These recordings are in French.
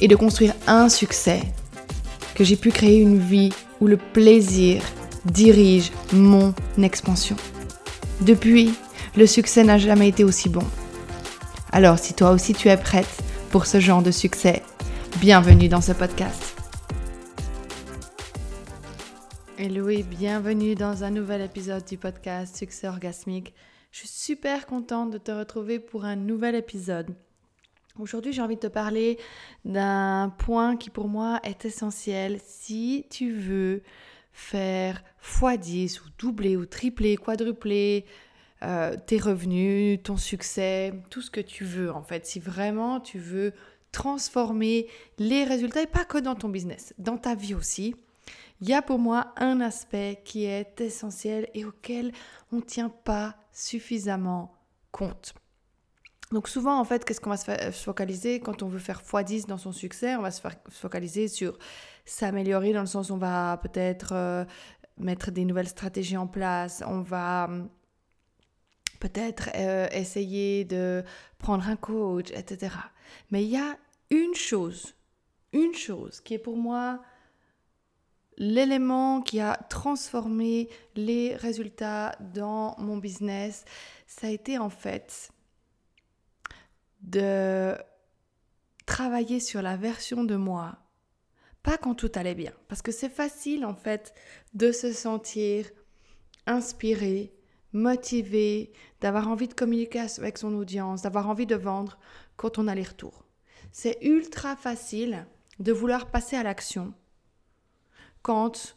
et de construire un succès, que j'ai pu créer une vie où le plaisir dirige mon expansion. Depuis, le succès n'a jamais été aussi bon. Alors si toi aussi tu es prête pour ce genre de succès, bienvenue dans ce podcast. Hello et bienvenue dans un nouvel épisode du podcast Succès orgasmique. Je suis super contente de te retrouver pour un nouvel épisode. Aujourd'hui, j'ai envie de te parler d'un point qui pour moi est essentiel si tu veux faire x10 ou doubler ou tripler, quadrupler euh, tes revenus, ton succès, tout ce que tu veux en fait. Si vraiment tu veux transformer les résultats et pas que dans ton business, dans ta vie aussi, il y a pour moi un aspect qui est essentiel et auquel on ne tient pas suffisamment compte. Donc souvent, en fait, qu'est-ce qu'on va se, focaliser quand on veut faire x10 dans son succès? On va se, focaliser sur s'améliorer dans le sens où on va peut-être euh, mettre des nouvelles stratégies en place, on va hum, peut-être euh, essayer de prendre un coach, etc. Mais il y a une chose, une chose qui est pour moi l'élément qui a transformé les résultats dans mon business, ça a été en fait de travailler sur la version de moi, pas quand tout allait bien, parce que c'est facile en fait de se sentir inspiré, motivé, d'avoir envie de communiquer avec son audience, d'avoir envie de vendre quand on a les retours. C'est ultra facile de vouloir passer à l'action quand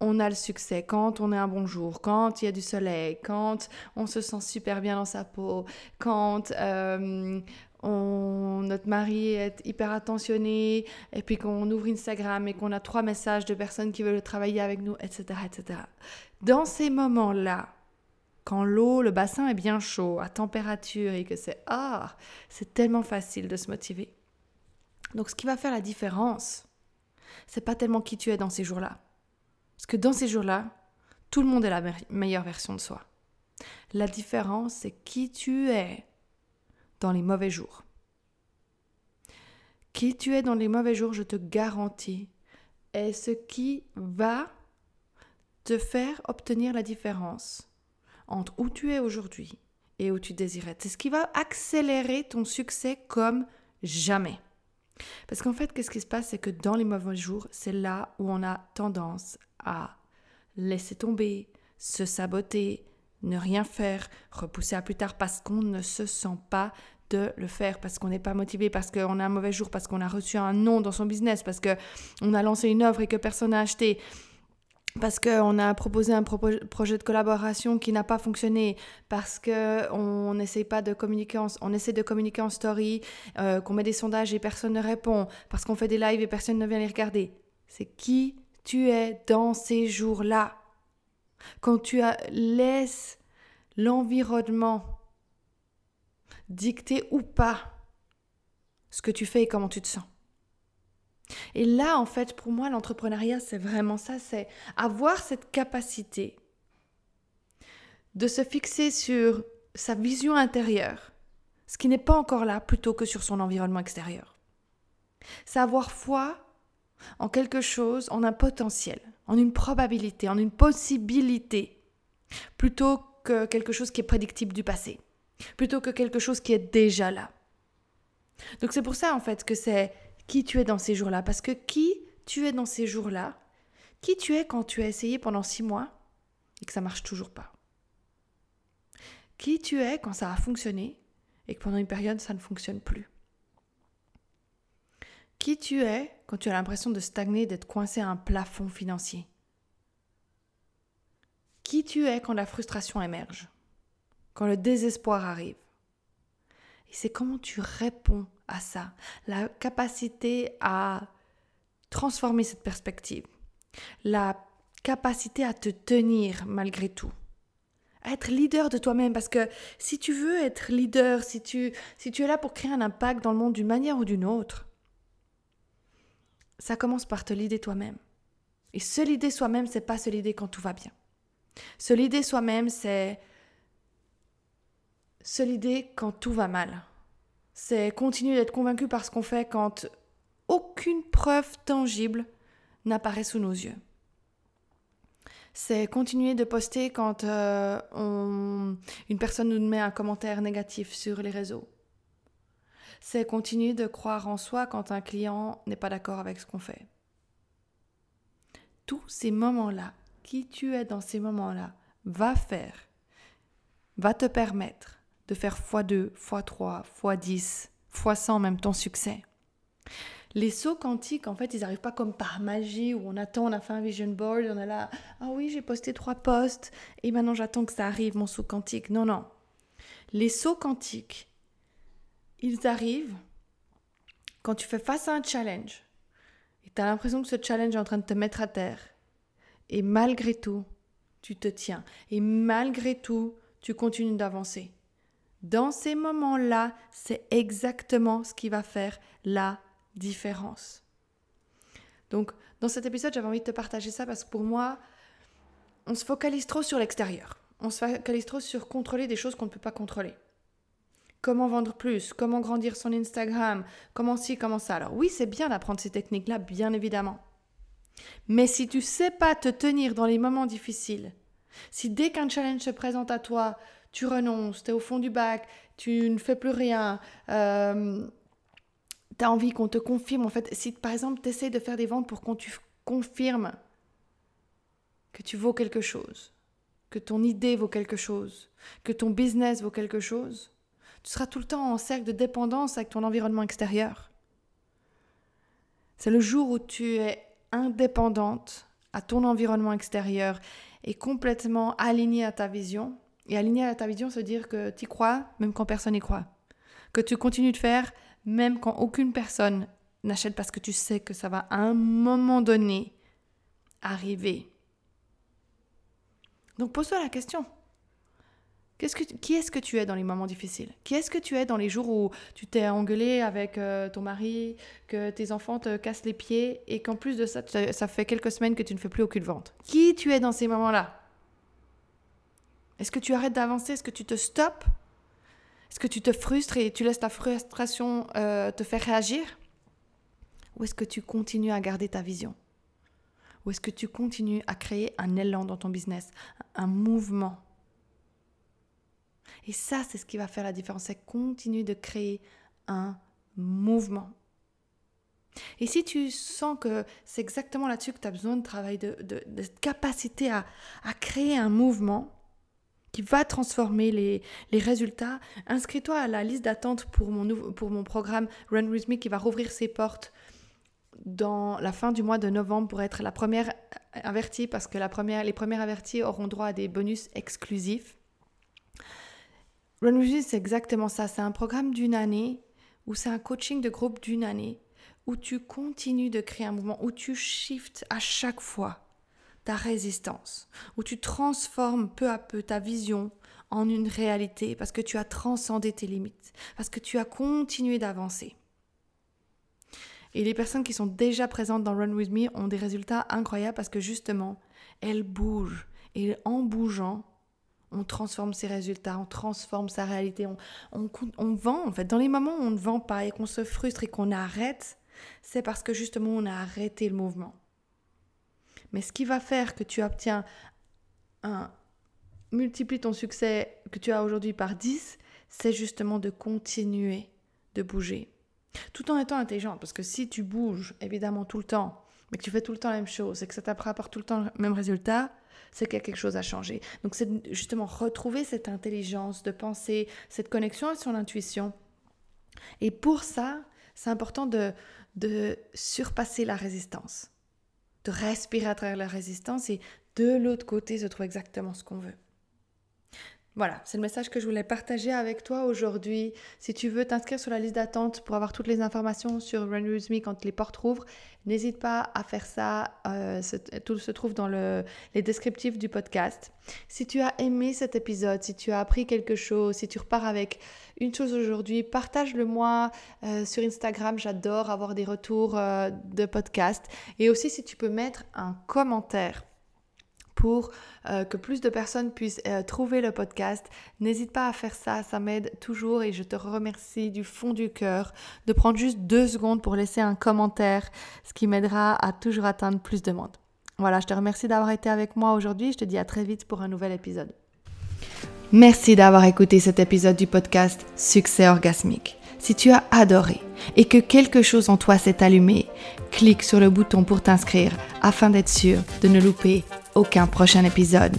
on a le succès, quand on est un bon jour, quand il y a du soleil, quand on se sent super bien dans sa peau, quand euh, notre mari est hyper attentionné, et puis qu'on ouvre Instagram et qu'on a trois messages de personnes qui veulent travailler avec nous, etc. etc. Dans ces moments-là, quand l'eau, le bassin est bien chaud, à température, et que c'est ah, c'est tellement facile de se motiver. Donc ce qui va faire la différence, c'est pas tellement qui tu es dans ces jours-là parce que dans ces jours-là, tout le monde est la meilleure version de soi. La différence, c'est qui tu es dans les mauvais jours. Qui tu es dans les mauvais jours, je te garantis, est ce qui va te faire obtenir la différence entre où tu es aujourd'hui et où tu désirais. C'est ce qui va accélérer ton succès comme jamais. Parce qu'en fait, qu'est-ce qui se passe? C'est que dans les mauvais jours, c'est là où on a tendance à laisser tomber, se saboter, ne rien faire, repousser à plus tard parce qu'on ne se sent pas de le faire, parce qu'on n'est pas motivé, parce qu'on a un mauvais jour, parce qu'on a reçu un non dans son business, parce qu'on a lancé une offre et que personne n'a acheté, parce qu'on a proposé un projet de collaboration qui n'a pas fonctionné, parce qu'on n'essaie pas de communiquer, on essaie de communiquer en story, euh, qu'on met des sondages et personne ne répond, parce qu'on fait des lives et personne ne vient les regarder. C'est qui tu es dans ces jours-là. Quand tu laisses l'environnement dicter ou pas ce que tu fais et comment tu te sens. Et là, en fait, pour moi, l'entrepreneuriat, c'est vraiment ça, c'est avoir cette capacité de se fixer sur sa vision intérieure, ce qui n'est pas encore là, plutôt que sur son environnement extérieur. C'est avoir foi en quelque chose, en un potentiel, en une probabilité, en une possibilité, plutôt que quelque chose qui est prédictible du passé, plutôt que quelque chose qui est déjà là. Donc c'est pour ça en fait que c'est qui tu es dans ces jours-là, parce que qui tu es dans ces jours-là, qui tu es quand tu as essayé pendant six mois et que ça marche toujours pas. Qui tu es quand ça a fonctionné et que pendant une période ça ne fonctionne plus. Qui tu es quand tu as l'impression de stagner, d'être coincé à un plafond financier? Qui tu es quand la frustration émerge? Quand le désespoir arrive? Et c'est comment tu réponds à ça? La capacité à transformer cette perspective. La capacité à te tenir malgré tout. Être leader de toi-même parce que si tu veux être leader, si tu, si tu es là pour créer un impact dans le monde d'une manière ou d'une autre, ça commence par te leader toi-même. Et se leader soi-même, c'est pas se leader quand tout va bien. Se leader soi-même, c'est se leader quand tout va mal. C'est continuer d'être convaincu par ce qu'on fait quand aucune preuve tangible n'apparaît sous nos yeux. C'est continuer de poster quand euh, une personne nous met un commentaire négatif sur les réseaux. C'est continuer de croire en soi quand un client n'est pas d'accord avec ce qu'on fait. Tous ces moments-là, qui tu es dans ces moments-là, va faire, va te permettre de faire x2, x3, x10, x100 même ton succès. Les sauts quantiques, en fait, ils n'arrivent pas comme par magie où on attend, on a fait un vision board, on est là, ah oui, j'ai posté trois posts et maintenant j'attends que ça arrive, mon saut quantique. Non, non. Les sauts quantiques, ils arrivent quand tu fais face à un challenge et tu as l'impression que ce challenge est en train de te mettre à terre. Et malgré tout, tu te tiens. Et malgré tout, tu continues d'avancer. Dans ces moments-là, c'est exactement ce qui va faire la différence. Donc, dans cet épisode, j'avais envie de te partager ça parce que pour moi, on se focalise trop sur l'extérieur. On se focalise trop sur contrôler des choses qu'on ne peut pas contrôler. Comment vendre plus? Comment grandir son Instagram? Comment ci, comment ça? Alors oui, c'est bien d'apprendre ces techniques-là, bien évidemment. Mais si tu sais pas te tenir dans les moments difficiles, si dès qu'un challenge se présente à toi, tu renonces, tu es au fond du bac, tu ne fais plus rien, euh, tu as envie qu'on te confirme. En fait, si par exemple tu essaies de faire des ventes pour qu'on te confirme que tu vaux quelque chose, que ton idée vaut quelque chose, que ton business vaut quelque chose, tu seras tout le temps en cercle de dépendance avec ton environnement extérieur. C'est le jour où tu es indépendante à ton environnement extérieur et complètement alignée à ta vision. Et alignée à ta vision, c'est dire que tu crois même quand personne n'y croit. Que tu continues de faire même quand aucune personne n'achète parce que tu sais que ça va à un moment donné arriver. Donc pose-toi la question. Qui est-ce que tu es dans les moments difficiles? Qui est-ce que tu es dans les jours où tu t'es engueulé avec euh, ton mari, que tes enfants te cassent les pieds et qu'en plus de ça, ça fait quelques semaines que tu ne fais plus aucune vente? Qui tu es dans ces moments-là? Est-ce que tu arrêtes d'avancer? Est-ce que tu te stops? Est-ce que tu te frustres et tu laisses ta frustration euh, te faire réagir? Ou est-ce que tu continues à garder ta vision? Ou est-ce que tu continues à créer un élan dans ton business, un mouvement? Et ça, c'est ce qui va faire la différence, c'est continuer de créer un mouvement. Et si tu sens que c'est exactement là-dessus que tu as besoin de travail, de, de, capacité à, créer un mouvement, qui va transformer les, résultats. Inscris-toi à la liste d'attente pour mon, programme Run With Me qui va rouvrir ses portes dans la fin du mois de novembre pour être la première avertie parce que les premières averties auront droit à des bonus exclusifs. Run With Me, c'est exactement ça. C'est un programme d'une année ou c'est un coaching de groupe d'une année où tu continues de créer un mouvement, où tu shifts à chaque fois ta résistance, où tu transformes peu à peu ta vision en une réalité parce que tu as transcendé tes limites, parce que tu as continué d'avancer. Et les personnes qui sont déjà présentes dans Run With Me ont des résultats incroyables parce que justement, elles bougent. Et en bougeant, on transforme ses résultats, on transforme sa réalité, on, on, on, vend en fait. Dans les moments où on ne vend pas et qu'on se frustre et qu'on arrête, c'est parce que justement on a arrêté le mouvement. Mais ce qui va faire que tu obtiens un multiplie ton succès que tu as aujourd'hui par 10, c'est justement de continuer de bouger. Tout en étant intelligente, parce que si tu bouges évidemment tout le temps, mais que tu fais tout le temps la même chose et que ça t'apporte tout le temps le même résultat, c'est qu'il y a quelque chose à changer. Donc c'est justement retrouver cette intelligence de penser, cette connexion à son intuition. Et pour ça, c'est important de, de surpasser la résistance de respirer à travers la résistance et de l'autre côté se trouve exactement ce qu'on veut. Voilà, c'est le message que je voulais partager avec toi aujourd'hui. Si tu veux t'inscrire sur la liste d'attente pour avoir toutes les informations sur Run quand les portes rouvrent, n'hésite pas à faire ça. Euh, tout se trouve dans le, les descriptifs du podcast. Si tu as aimé cet épisode, si tu as appris quelque chose, si tu repars avec une chose aujourd'hui, partage-le moi euh, sur Instagram. J'adore avoir des retours euh, de podcast. Et aussi si tu peux mettre un commentaire pour euh, que plus de personnes puissent euh, trouver le podcast. N'hésite pas à faire ça, ça m'aide toujours et je te remercie du fond du cœur de prendre juste deux secondes pour laisser un commentaire, ce qui m'aidera à toujours atteindre plus de monde. Voilà, je te remercie d'avoir été avec moi aujourd'hui. Je te dis à très vite pour un nouvel épisode. Merci d'avoir écouté cet épisode du podcast Succès orgasmique. Si tu as adoré et que quelque chose en toi s'est allumé, clique sur le bouton pour t'inscrire afin d'être sûr de ne louper aucun prochain épisode.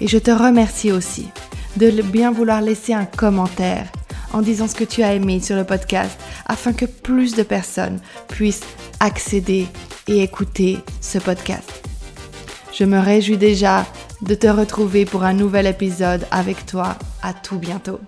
Et je te remercie aussi de bien vouloir laisser un commentaire en disant ce que tu as aimé sur le podcast afin que plus de personnes puissent accéder et écouter ce podcast. Je me réjouis déjà de te retrouver pour un nouvel épisode avec toi. À tout bientôt.